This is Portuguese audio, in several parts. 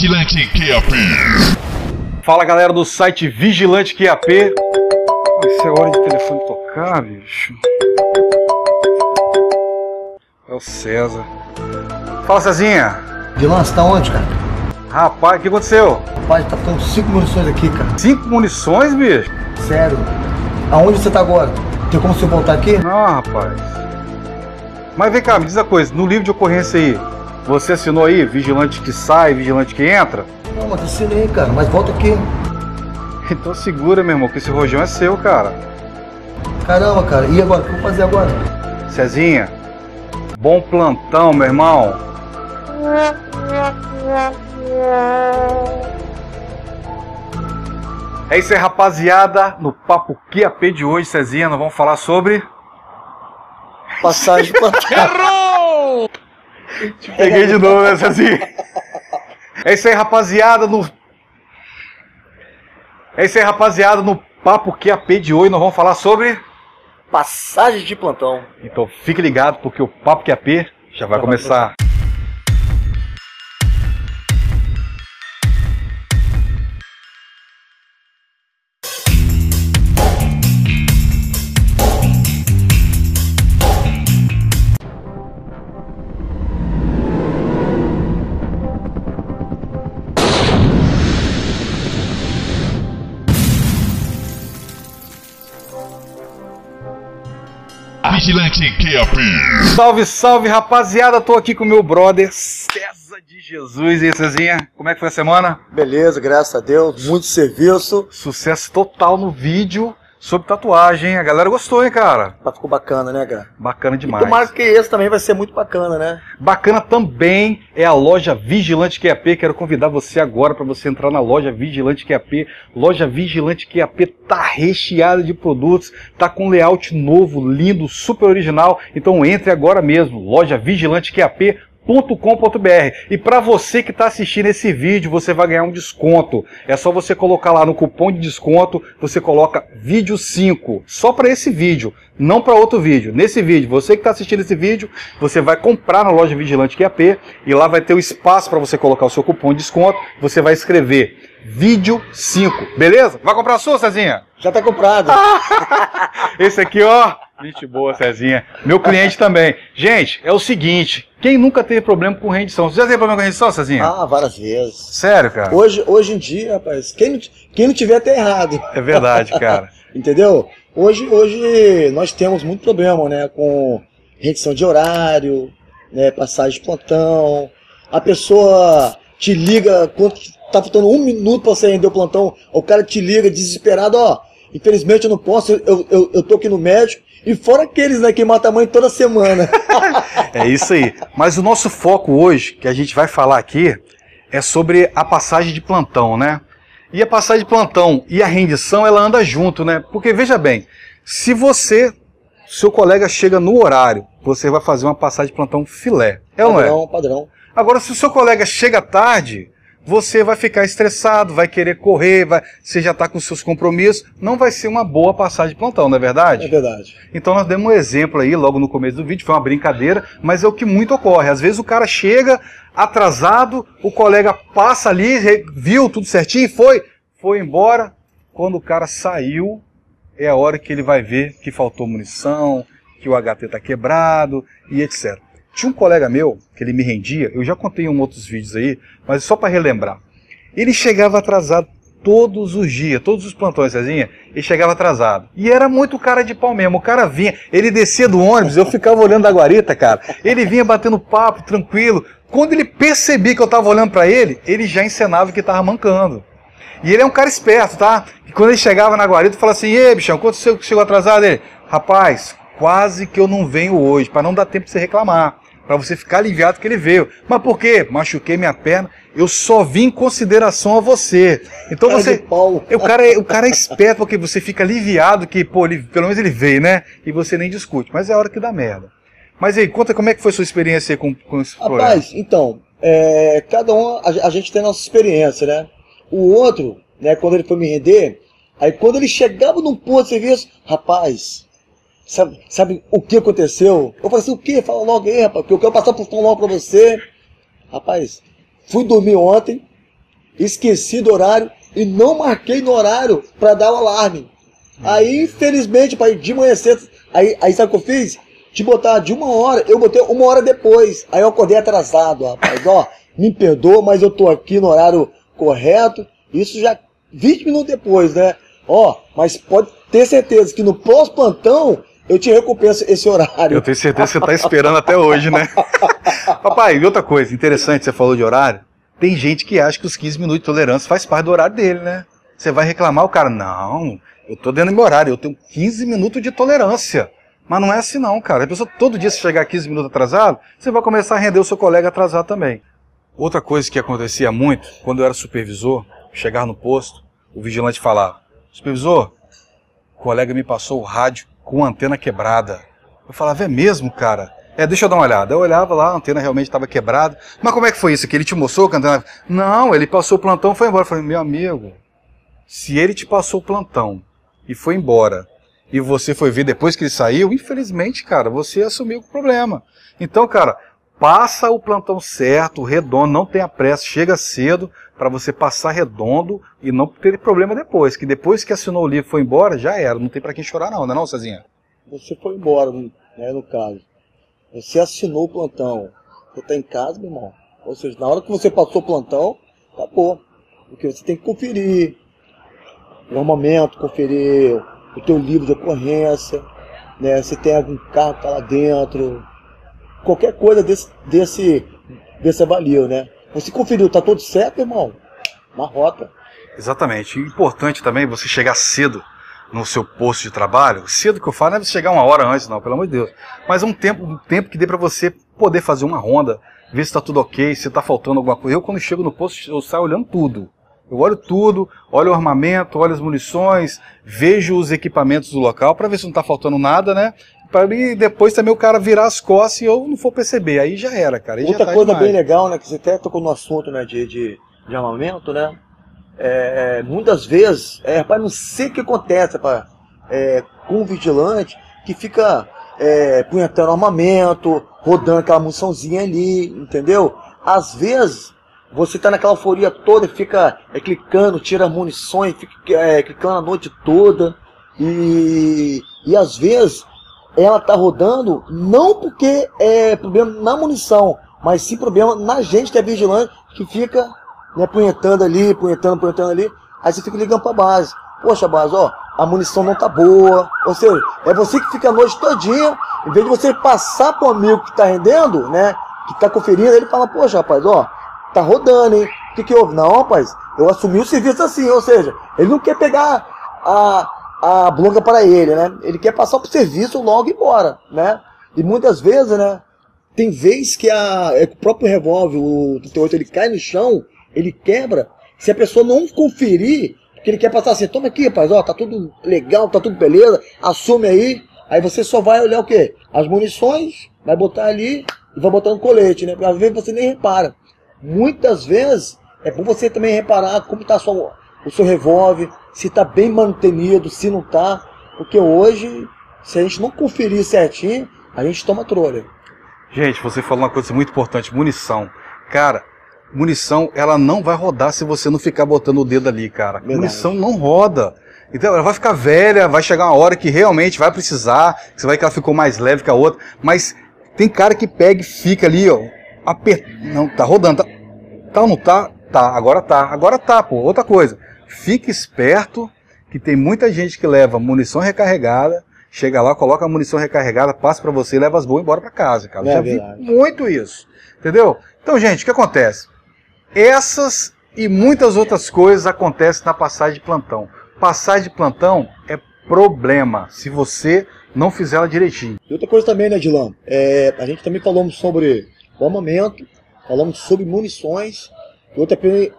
Vigilante QAP. Fala galera do site Vigilante QAP. Isso é hora de telefone tocar, bicho. É o César. Fala, Cezinha. Vilão, você tá onde, cara? Rapaz, o que aconteceu? Rapaz, tá com cinco munições aqui, cara. Cinco munições, bicho? Sério. Aonde você tá agora? Tem como você voltar aqui? Não, rapaz. Mas vem cá, me diz a coisa. No livro de ocorrência aí, você assinou aí vigilante que sai, vigilante que entra? Não, mas assinei, cara. Mas volta aqui. Então segura, meu irmão, que esse rojão é seu, cara. Caramba, cara. E agora? O que eu vou fazer agora? Cezinha, bom plantão, meu irmão. É isso aí, rapaziada. No Papo QAP de hoje, Cezinha, nós vamos falar sobre. Passagem pra Errou! Te peguei de novo, né, Cezinha? É isso aí, rapaziada. No... É isso aí, rapaziada. No Papo QAP de hoje, nós vamos falar sobre. Passagem de plantão. Então fique ligado, porque o Papo QAP já vai começar. Vigilante QAP. Salve, salve, rapaziada. Tô aqui com meu brother César de Jesus. E aí, Cezinha, como é que foi a semana? Beleza, graças a Deus. Muito serviço. Sucesso total no vídeo sobre tatuagem. A galera gostou, hein, cara? Mas ficou bacana, né, cara? Bacana E demais. tomara que esse também vai ser muito bacana, né? Bacana também é a loja Vigilante QAP. Quero convidar você agora para você entrar na loja Vigilante QAP. Loja Vigilante QAP tá recheada de produtos, tá com layout novo, lindo, super original. Então entre agora mesmo, loja Vigilante QAP .com.br. E para você que está assistindo esse vídeo, você vai ganhar um desconto. É só você colocar lá no cupom de desconto, você coloca vídeo 5, só para esse vídeo, não para outro vídeo. Nesse vídeo, você que está assistindo esse vídeo, você vai comprar na loja Vigilante QAP e lá vai ter o espaço para você colocar o seu cupom de desconto. Você vai escrever vídeo 5, beleza? Vai comprar a sua, Cezinha? Já tá comprado. Esse aqui, ó. Gente boa, Cezinha. Meu cliente também. Gente, é o seguinte: quem nunca teve problema com rendição? Você já teve problema com rendição, Cezinha? ah, várias vezes. Sério, cara? Hoje, hoje em dia, rapaz, quem não, quem não tiver tá errado. É verdade, cara. Entendeu? Hoje, hoje nós temos muito problema, né? Com redição de horário, né? Passagem de plantão. A pessoa te liga quando tá faltando um minuto pra você render o plantão. O cara te liga desesperado, ó. Infelizmente eu não posso, eu, eu, eu tô aqui no médico. E fora aqueles, né, que matam a mãe toda semana. É isso aí. Mas o nosso foco hoje, que a gente vai falar aqui, é sobre a passagem de plantão, né? E a passagem de plantão e a rendição, ela anda junto, né? Porque veja bem, se você, seu colega chega no horário, você vai fazer uma passagem de plantão filé. É ou não é? padrão, padrão. Agora, se o seu colega chega tarde, você vai ficar estressado, vai querer correr, vai, você já está com seus compromissos, não vai ser uma boa passagem de plantão, não é verdade? É verdade. Então nós demos um exemplo aí logo no começo do vídeo, foi uma brincadeira, mas é o que muito ocorre. Às vezes o cara chega atrasado, o colega passa ali, viu tudo certinho, foi, foi embora. Quando o cara saiu, é a hora que ele vai ver que faltou munição, que o HT está quebrado e etc. Tinha um colega meu que ele me rendia, eu já contei em outros vídeos aí, mas só para relembrar. Ele chegava atrasado todos os dias, todos os plantões, Cezinha, ele chegava atrasado. E era muito cara de pau mesmo. O cara vinha, ele descia do ônibus, eu ficava olhando da guarita, cara. Ele vinha batendo papo, tranquilo. Quando ele percebia que eu tava olhando para ele, ele já encenava que tava mancando. E ele é um cara esperto, tá? E quando ele chegava na guarita, falava assim: Ei, bichão, quanto você chegou atrasado? Ele, rapaz, quase que eu não venho hoje, para não dar tempo de você reclamar. Para você ficar aliviado que ele veio. Mas por quê? Machuquei minha perna, eu só vim em consideração a você. Então Cara você. pau. O cara, é, o cara é esperto porque você fica aliviado que, pô, ele, pelo menos ele veio, né? E você nem discute. Mas é a hora que dá merda. Mas aí, conta como é que foi sua experiência com, com esse problema. Rapaz, então, é, cada um, a, a gente tem a nossa experiência, né? O outro, né, quando ele foi me render, aí quando ele chegava num ponto de serviço, rapaz, sabe, sabe o que aconteceu? Eu falei assim, o que? Fala logo aí, rapaz, que eu quero passar por tão logo pra você. Rapaz, fui dormir ontem, esqueci do horário e não marquei no horário para dar o alarme. Aí, infelizmente, pai, de manhã cedo, aí, aí sabe o que eu fiz? De botar de uma hora, eu botei uma hora depois. Aí eu acordei atrasado, rapaz. Ó, me perdoa, mas eu tô aqui no horário correto. Isso já 20 minutos depois, né? Ó, mas pode ter certeza que no próximo plantão eu te recompenso esse horário. Eu tenho certeza que você está esperando até hoje, né? Papai, e outra coisa interessante, você falou de horário. Tem gente que acha que os 15 minutos de tolerância faz parte do horário dele, né? Você vai reclamar, o cara, não, eu tô dentro do meu horário, eu tenho 15 minutos de tolerância. Mas não é assim não, cara. A pessoa todo dia se chegar 15 minutos atrasado, você vai começar a render o seu colega atrasado também. Outra coisa que acontecia muito, quando eu era supervisor, chegar no posto, o vigilante falava, supervisor, o colega me passou o rádio com a antena quebrada. Eu falava, é mesmo, cara? É, deixa eu dar uma olhada. Eu olhava lá, a antena realmente estava quebrada. Mas como é que foi isso? Que ele te mostrou que a antena... Não, ele passou o plantão foi embora. Eu falei, meu amigo, se ele te passou o plantão e foi embora, e você foi ver depois que ele saiu, infelizmente, cara, você assumiu o problema. Então, cara, passa o plantão certo, redondo, não tenha pressa, chega cedo para você passar redondo e não ter problema depois, que depois que assinou o livro foi embora, já era, não tem para quem chorar não, não é não, Cezinha? Você foi embora, né, no caso. Você assinou o plantão. Você tá em casa, meu irmão. Ou seja, na hora que você passou o plantão, acabou. Porque você tem que conferir o armamento, conferir o teu livro de ocorrência, né? Se tem algum carro que tá lá dentro, qualquer coisa desse, desse, desse avalio, né? Você conferiu, tá tudo certo, irmão? Na rota. Exatamente. Importante também você chegar cedo no seu posto de trabalho. Cedo que eu falo não é você chegar uma hora antes, não, pelo amor de Deus. Mas um tempo, um tempo que dê para você poder fazer uma ronda, ver se está tudo ok, se está faltando alguma coisa. Eu, quando chego no posto, eu saio olhando tudo. Eu olho tudo, olho o armamento, olho as munições, vejo os equipamentos do local para ver se não está faltando nada, né? Para depois também o cara virar as costas e eu não for perceber. Aí já era, cara. Aí Outra tá coisa demais. bem legal, né? Que você até tocou no assunto, né? De, de, de armamento, né? É, muitas vezes, é, rapaz, não sei o que acontece, rapaz, é, com o vigilante que fica é, punhetando armamento, rodando aquela muniçãozinha ali, entendeu? Às vezes, você tá naquela euforia toda e fica é, clicando, tira munições, fica é, clicando a noite toda. E, e às vezes ela tá rodando não porque é problema na munição, mas sim problema na gente que é vigilante, que fica né, punhetando ali, punhetando, punhetando ali. Aí você fica ligando pra base. Poxa, base, ó, a munição não tá boa. Ou seja, é você que fica a noite todinha, em vez de você passar pro amigo que tá rendendo, né, que tá conferindo, ele fala, poxa, rapaz, ó, tá rodando, hein? O que que houve? Não, rapaz, eu assumi o serviço assim, ou seja, ele não quer pegar a, a bronca para ele, né? Ele quer passar pro serviço logo e embora, né? E muitas vezes, né, tem vez que a, é, o próprio revólver, o 38, ele cai no chão, ele quebra, se a pessoa não conferir, que ele quer passar assim, toma aqui, rapaz, ó, tá tudo legal, tá tudo beleza, assume aí, aí você só vai olhar o quê? As munições, vai botar ali e vai botar no colete, né? Às vezes você nem repara. Muitas vezes é bom você também reparar como está o seu revólver, se está bem mantenido, se não está, porque hoje, se a gente não conferir certinho, a gente toma trolha. Gente, você falou uma coisa muito importante, munição. Cara, munição, ela não vai rodar se você não ficar botando o dedo ali, cara. Verdade. Munição não roda. Então, ela vai ficar velha, vai chegar uma hora que realmente vai precisar, que você vai que ela ficou mais leve que a outra, mas tem cara que pega e fica ali, ó, aper... Não, tá rodando, tá... tá ou não tá? Tá, agora tá, agora tá, pô. Outra coisa, fique esperto que tem muita gente que leva munição recarregada, chega lá, coloca a munição recarregada, passa pra você leva as boas embora pra casa, cara. É Já vi muito isso, entendeu? Então, gente, o que acontece? Essas e muitas outras coisas acontecem na passagem de plantão. Passagem de plantão é problema se você não fizer ela direitinho. E outra coisa também, né, Dilan? É, a gente também falamos sobre o armamento, falamos sobre munições, e outra,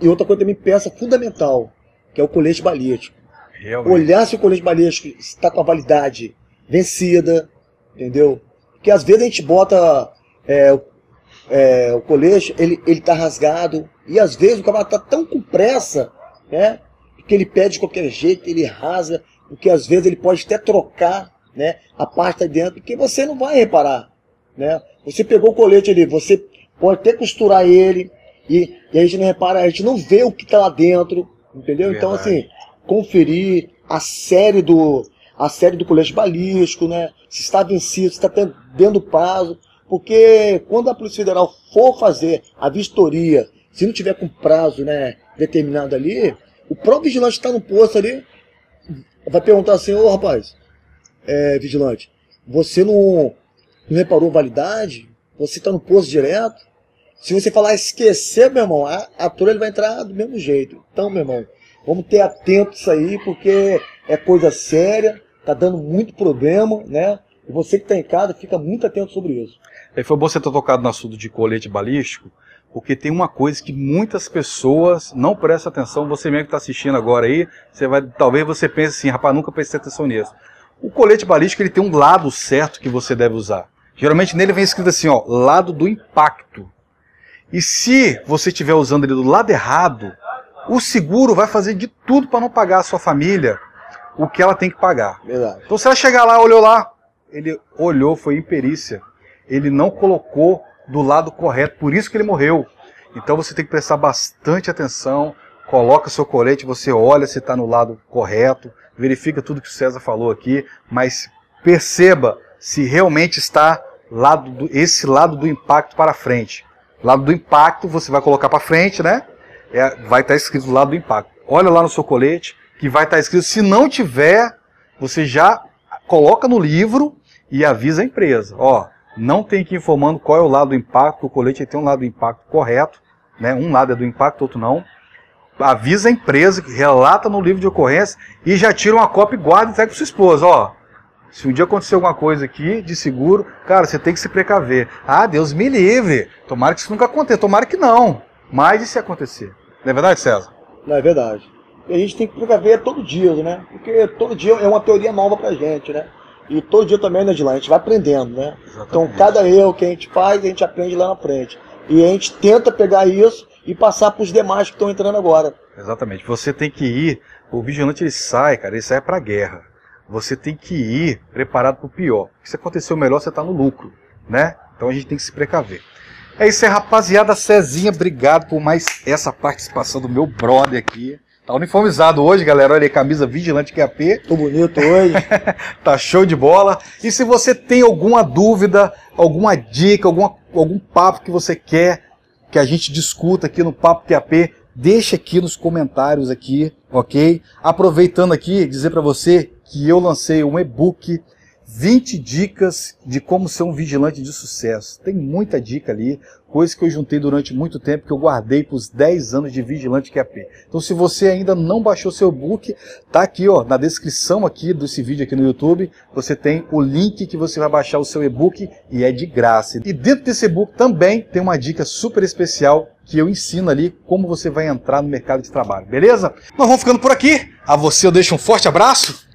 e outra coisa também, peça fundamental, que é o colete balístico. Realmente. Olhar se o colete balístico está com a validade vencida, entendeu? Porque às vezes a gente bota é, o- é, o colete, ele, ele tá rasgado, e às vezes o camarada tá tão com pressa, né? Que ele pede de qualquer jeito, ele rasga, porque às vezes ele pode até trocar, né? A parte de dentro, que você não vai reparar, né? Você pegou o colete ali, você pode até costurar ele, e, e a gente não repara, a gente não vê o que está lá dentro, entendeu? Então, Verdade. assim, conferir a série do a série do colete balístico, né? Se está vencido, se está dentro do prazo, porque quando a Polícia Federal for fazer a vistoria, se não tiver com prazo, né, determinado ali, o próprio vigilante está no posto ali vai perguntar assim, ô rapaz, é, vigilante, você não, não reparou validade? Você está no posto direto? Se você falar esquecer, meu irmão, a, a ele vai entrar do mesmo jeito. Então, meu irmão, vamos ter atento isso aí, porque é coisa séria, tá dando muito problema, né? E você que está em casa, fica muito atento sobre isso. É, foi bom você ter tocado no assunto de colete balístico, porque tem uma coisa que muitas pessoas não prestam atenção. Você mesmo que está assistindo agora aí, você vai, talvez você pense assim, rapaz, nunca prestei atenção nisso. O colete balístico ele tem um lado certo que você deve usar. Geralmente nele vem escrito assim, ó, lado do impacto. E se você estiver usando ele do lado errado, o seguro vai fazer de tudo para não pagar a sua família o que ela tem que pagar. Verdade. Então se ela chegar lá, olhou lá, ele olhou, foi imperícia. Ele não colocou do lado correto, por isso que ele morreu. Então você tem que prestar bastante atenção, coloca seu colete, você olha se está no lado correto, verifica tudo que o César falou aqui, mas perceba se realmente está lado do, esse lado do impacto para frente. Lado do impacto você vai colocar para frente, né? É, vai estar escrito do lado do impacto. Olha lá no seu colete que vai estar escrito. Se não tiver, você já coloca no livro e avisa a empresa. Ó, não tem que ir informando qual é o lado do impacto. O colete tem um lado do impacto correto, né? Um lado é do impacto, outro não. Avisa a empresa relata no livro de ocorrência e já tira uma cópia e guarda e entrega para sua esposa. Ó, se um dia acontecer alguma coisa aqui de seguro, cara, você tem que se precaver. Ah, Deus me livre. Tomara que isso nunca aconteça. Tomara que não. Mas e se acontecer? Não é verdade, César? Não é verdade. E a gente tem que precaver todo dia, né? Porque todo dia é uma teoria nova pra gente, né? E todo dia também, né, Dilane? A gente vai aprendendo, né? Então, cada erro que a gente faz, a gente aprende lá na frente. E a gente tenta pegar isso e passar para os demais que estão entrando agora. Exatamente. Você tem que ir. O vigilante ele sai, cara, ele sai pra guerra. Você tem que ir preparado para o pior. Se acontecer o melhor, você está no lucro, né? Então a gente tem que se precaver. É isso aí, rapaziada. Cezinha, obrigado por mais essa participação do meu brother aqui. Tá uniformizado hoje, galera. Olha aí, camisa Vigilante QAP. Tô bonito hoje. tá show de bola. E se você tem alguma dúvida, alguma dica, alguma, algum papo que você quer que a gente discuta aqui no Papo QAP, deixa aqui nos comentários aqui, ok? Aproveitando aqui, dizer para você que eu lancei um e-book 20 dicas de como ser um vigilante de sucesso. Tem muita dica ali, coisa que eu juntei durante muito tempo, que eu guardei para os 10 anos de vigilante QAP. Então se você ainda não baixou seu e-book, tá aqui ó, na descrição aqui desse vídeo aqui no YouTube, você tem o link que você vai baixar o seu e-book e é de graça. E dentro desse e-book também tem uma dica super especial que eu ensino ali como você vai entrar no mercado de trabalho, beleza? Nós vamos ficando por aqui. A você eu deixo um forte abraço.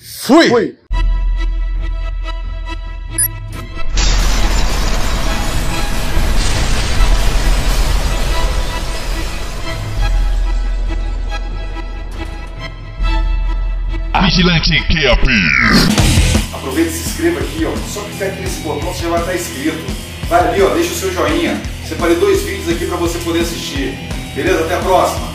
Fui! Fui. Vigilante QAP. Aproveita e se inscreva aqui, ó. Só clicar aqui nesse botão, você já vai estar inscrito. Vai ali, ó, deixa o seu joinha. Separei dois vídeos aqui para você poder assistir. Beleza? Até a próxima.